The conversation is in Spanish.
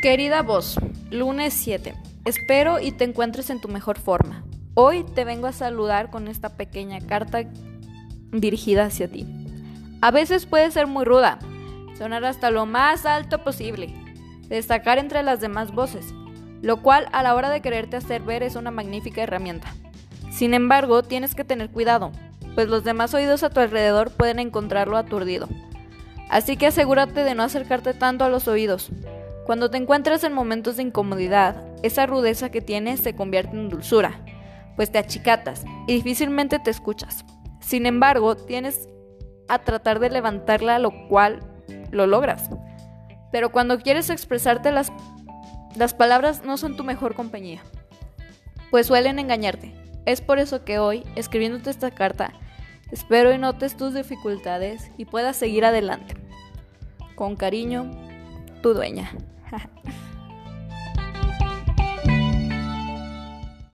Querida voz, lunes 7. Espero y te encuentres en tu mejor forma. Hoy te vengo a saludar con esta pequeña carta dirigida hacia ti. A veces puede ser muy ruda, sonar hasta lo más alto posible, destacar entre las demás voces, lo cual a la hora de quererte hacer ver es una magnífica herramienta. Sin embargo, tienes que tener cuidado, pues los demás oídos a tu alrededor pueden encontrarlo aturdido. Así que asegúrate de no acercarte tanto a los oídos. Cuando te encuentres en momentos de incomodidad, esa rudeza que tienes se convierte en dulzura, pues te achicatas y difícilmente te escuchas. Sin embargo, tienes a tratar de levantarla, lo cual lo logras. Pero cuando quieres expresarte, las, las palabras no son tu mejor compañía, pues suelen engañarte. Es por eso que hoy, escribiéndote esta carta, espero y notes tus dificultades y puedas seguir adelante. Con cariño, tu dueña. 哈哈。